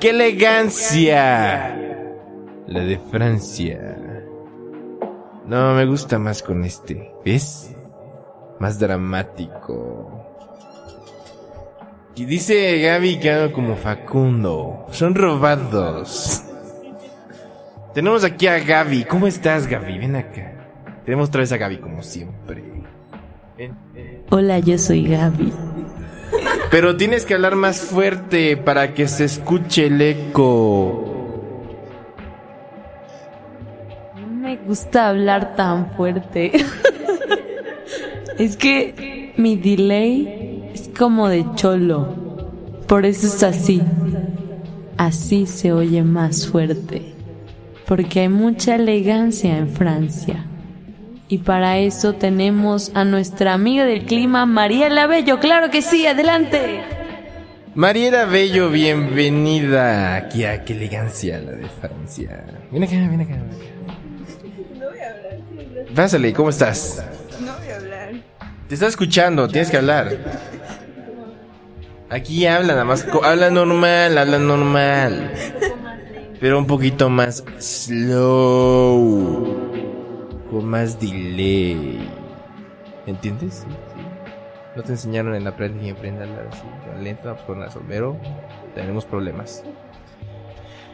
¡Qué elegancia! La de Francia. No, me gusta más con este. ¿Ves? Más dramático. Y dice Gaby que hago como Facundo. Son robados. Tenemos aquí a Gaby. ¿Cómo estás, Gaby? Ven acá. Tenemos otra vez a Gaby como siempre. Ven. Hola, yo soy Gaby. Pero tienes que hablar más fuerte para que se escuche el eco. No me gusta hablar tan fuerte. es que mi delay es como de cholo. Por eso es así. Así se oye más fuerte. Porque hay mucha elegancia en Francia. Y para eso tenemos a nuestra amiga del clima, Mariela Bello. Claro que sí, adelante. Mariela Bello, bienvenida aquí a qué elegancia la de Francia. Ven acá, ven acá, ven acá. No voy a hablar. Pásale, ¿cómo estás? No voy a hablar. Te está escuchando, tienes que hablar. Aquí habla nada más, habla normal, habla normal. Pero un poquito más slow. Con más delay. ¿Entiendes? Sí, sí. No te enseñaron en la práctica y aprendan así, lento, pues con la sombrero. Tenemos problemas.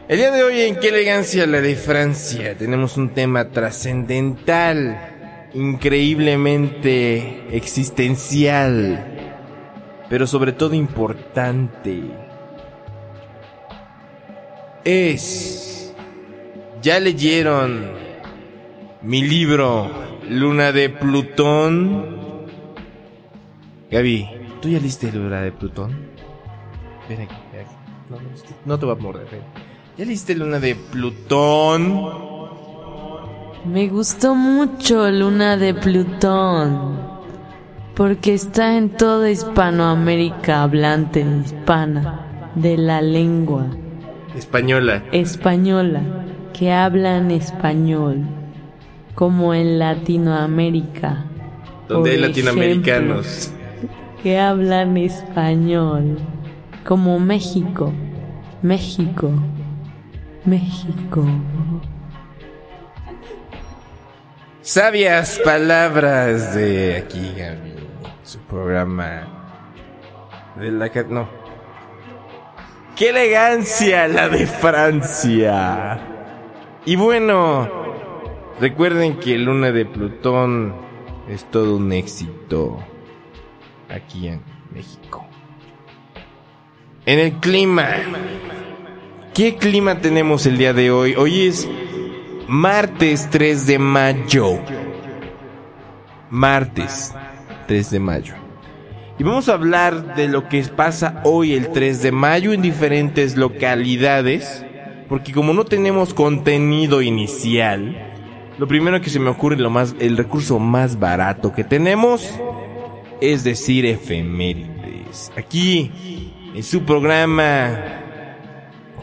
El día de hoy en Qué elegancia la de Francia tenemos un tema trascendental, increíblemente existencial, pero sobre todo importante. Es... ¿Ya leyeron mi libro Luna de Plutón? Gaby, ¿tú ya leíste Luna de Plutón? Ven aquí, ven aquí. No, no, no te va a morder, ven. ¿Ya leíste Luna de Plutón? Me gustó mucho Luna de Plutón, porque está en toda Hispanoamérica hablante hispana de la lengua Española. española, que hablan español, como en Latinoamérica. Donde hay latinoamericanos. ejemplo, que hablan español, como México, México, México. Sabias palabras de aquí, Gaby. Su programa. De la que. No. ¡Qué elegancia la de Francia! Y bueno, recuerden que Luna de Plutón es todo un éxito aquí en México. En el clima. ¿Qué clima tenemos el día de hoy? Hoy es martes 3 de mayo. Martes 3 de mayo. Y vamos a hablar de lo que pasa hoy el 3 de mayo en diferentes localidades. Porque como no tenemos contenido inicial, lo primero que se me ocurre, lo más, el recurso más barato que tenemos, es decir, efemérides. Aquí, en su programa,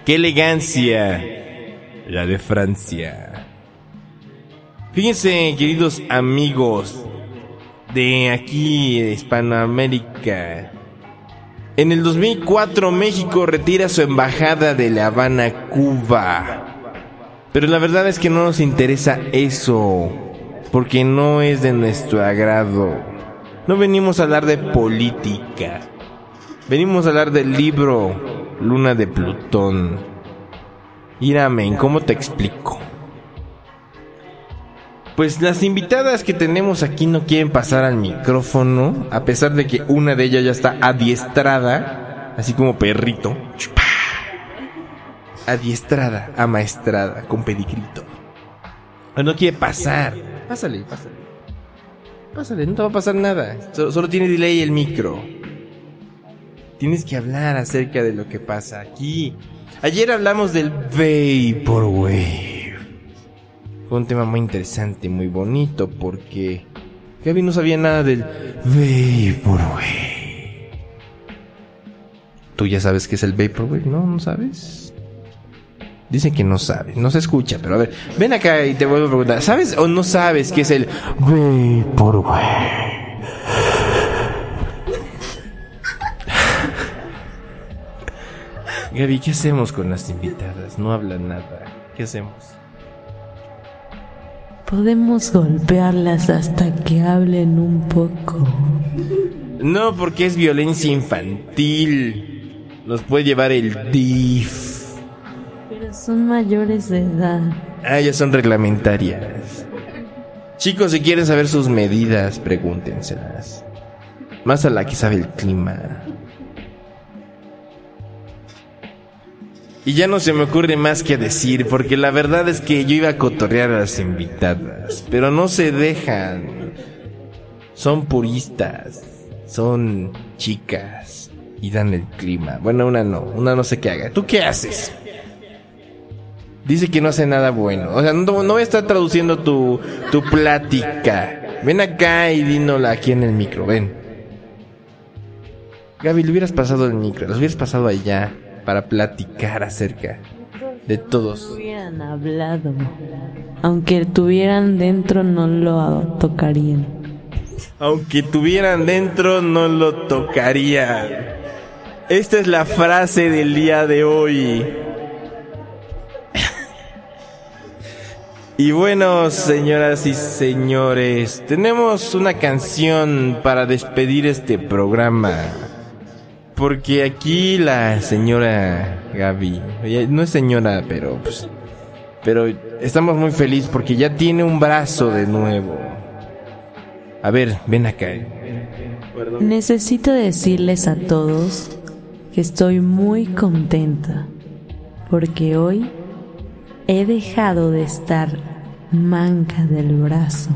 qué elegancia, la de Francia. Fíjense, queridos amigos de aquí, de Hispanoamérica. En el 2004 México retira su embajada de La Habana, Cuba. Pero la verdad es que no nos interesa eso, porque no es de nuestro agrado. No venimos a hablar de política. Venimos a hablar del libro Luna de Plutón. Iramen, ¿cómo te explico? Pues las invitadas que tenemos aquí no quieren pasar al micrófono, a pesar de que una de ellas ya está adiestrada, así como perrito. Adiestrada, amaestrada, con pedigrito. Pero no quiere pasar. Pásale, pásale. Pásale, no te va a pasar nada. Solo, solo tiene delay el micro. Tienes que hablar acerca de lo que pasa aquí. Ayer hablamos del Vaporwave. Fue un tema muy interesante, muy bonito, porque Gaby no sabía nada del Vaporwave. Tú ya sabes qué es el Vaporwave, ¿no? ¿No sabes? Dicen que no sabes, no se escucha, pero a ver, ven acá y te vuelvo a preguntar, ¿sabes o no sabes qué es el Vaporwave? Gaby, ¿qué hacemos con las invitadas? No hablan nada. ¿Qué hacemos? Podemos golpearlas hasta que hablen un poco. No, porque es violencia infantil. Nos puede llevar el DIF. Son mayores de edad. Ah, ya son reglamentarias. Chicos, si quieren saber sus medidas, pregúntenselas. Más a la que sabe el clima. Y ya no se me ocurre más que decir, porque la verdad es que yo iba a cotorrear a las invitadas, pero no se dejan. Son puristas, son chicas y dan el clima. Bueno, una no, una no sé qué haga. ¿Tú qué haces? Dice que no hace nada bueno. O sea, no, no estar traduciendo tu, tu plática. Ven acá y dínola aquí en el micro, ven. Gaby, le hubieras pasado el micro, los hubieras pasado allá para platicar acerca de todos. hubieran hablado. Aunque tuvieran dentro, no lo tocarían. Aunque tuvieran dentro, no lo tocarían. Esta es la frase del día de hoy. Y bueno, señoras y señores, tenemos una canción para despedir este programa. Porque aquí la señora Gaby, no es señora, pero pues, pero estamos muy felices porque ya tiene un brazo de nuevo. A ver, ven acá. Necesito decirles a todos que estoy muy contenta porque hoy he dejado de estar manca del brazo.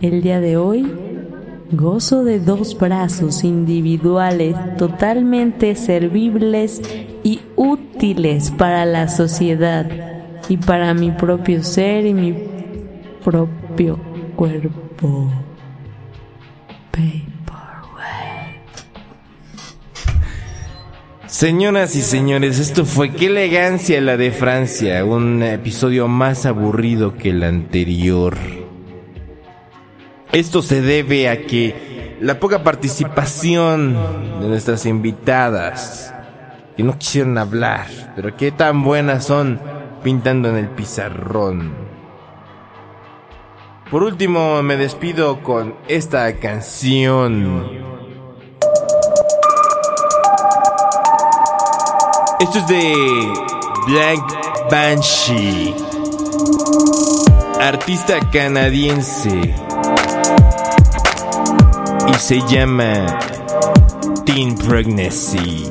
El día de hoy gozo de dos brazos individuales totalmente servibles y útiles para la sociedad y para mi propio ser y mi propio cuerpo. Señoras y señores, esto fue qué elegancia la de Francia, un episodio más aburrido que el anterior. Esto se debe a que la poca participación de nuestras invitadas, que no quisieron hablar, pero qué tan buenas son pintando en el pizarrón. Por último, me despido con esta canción. Esto es de Black Banshee, artista canadiense, y se llama Teen Pregnancy,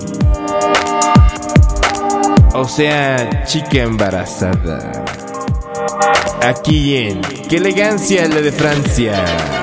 o sea, chica embarazada. Aquí en Qué elegancia la de Francia.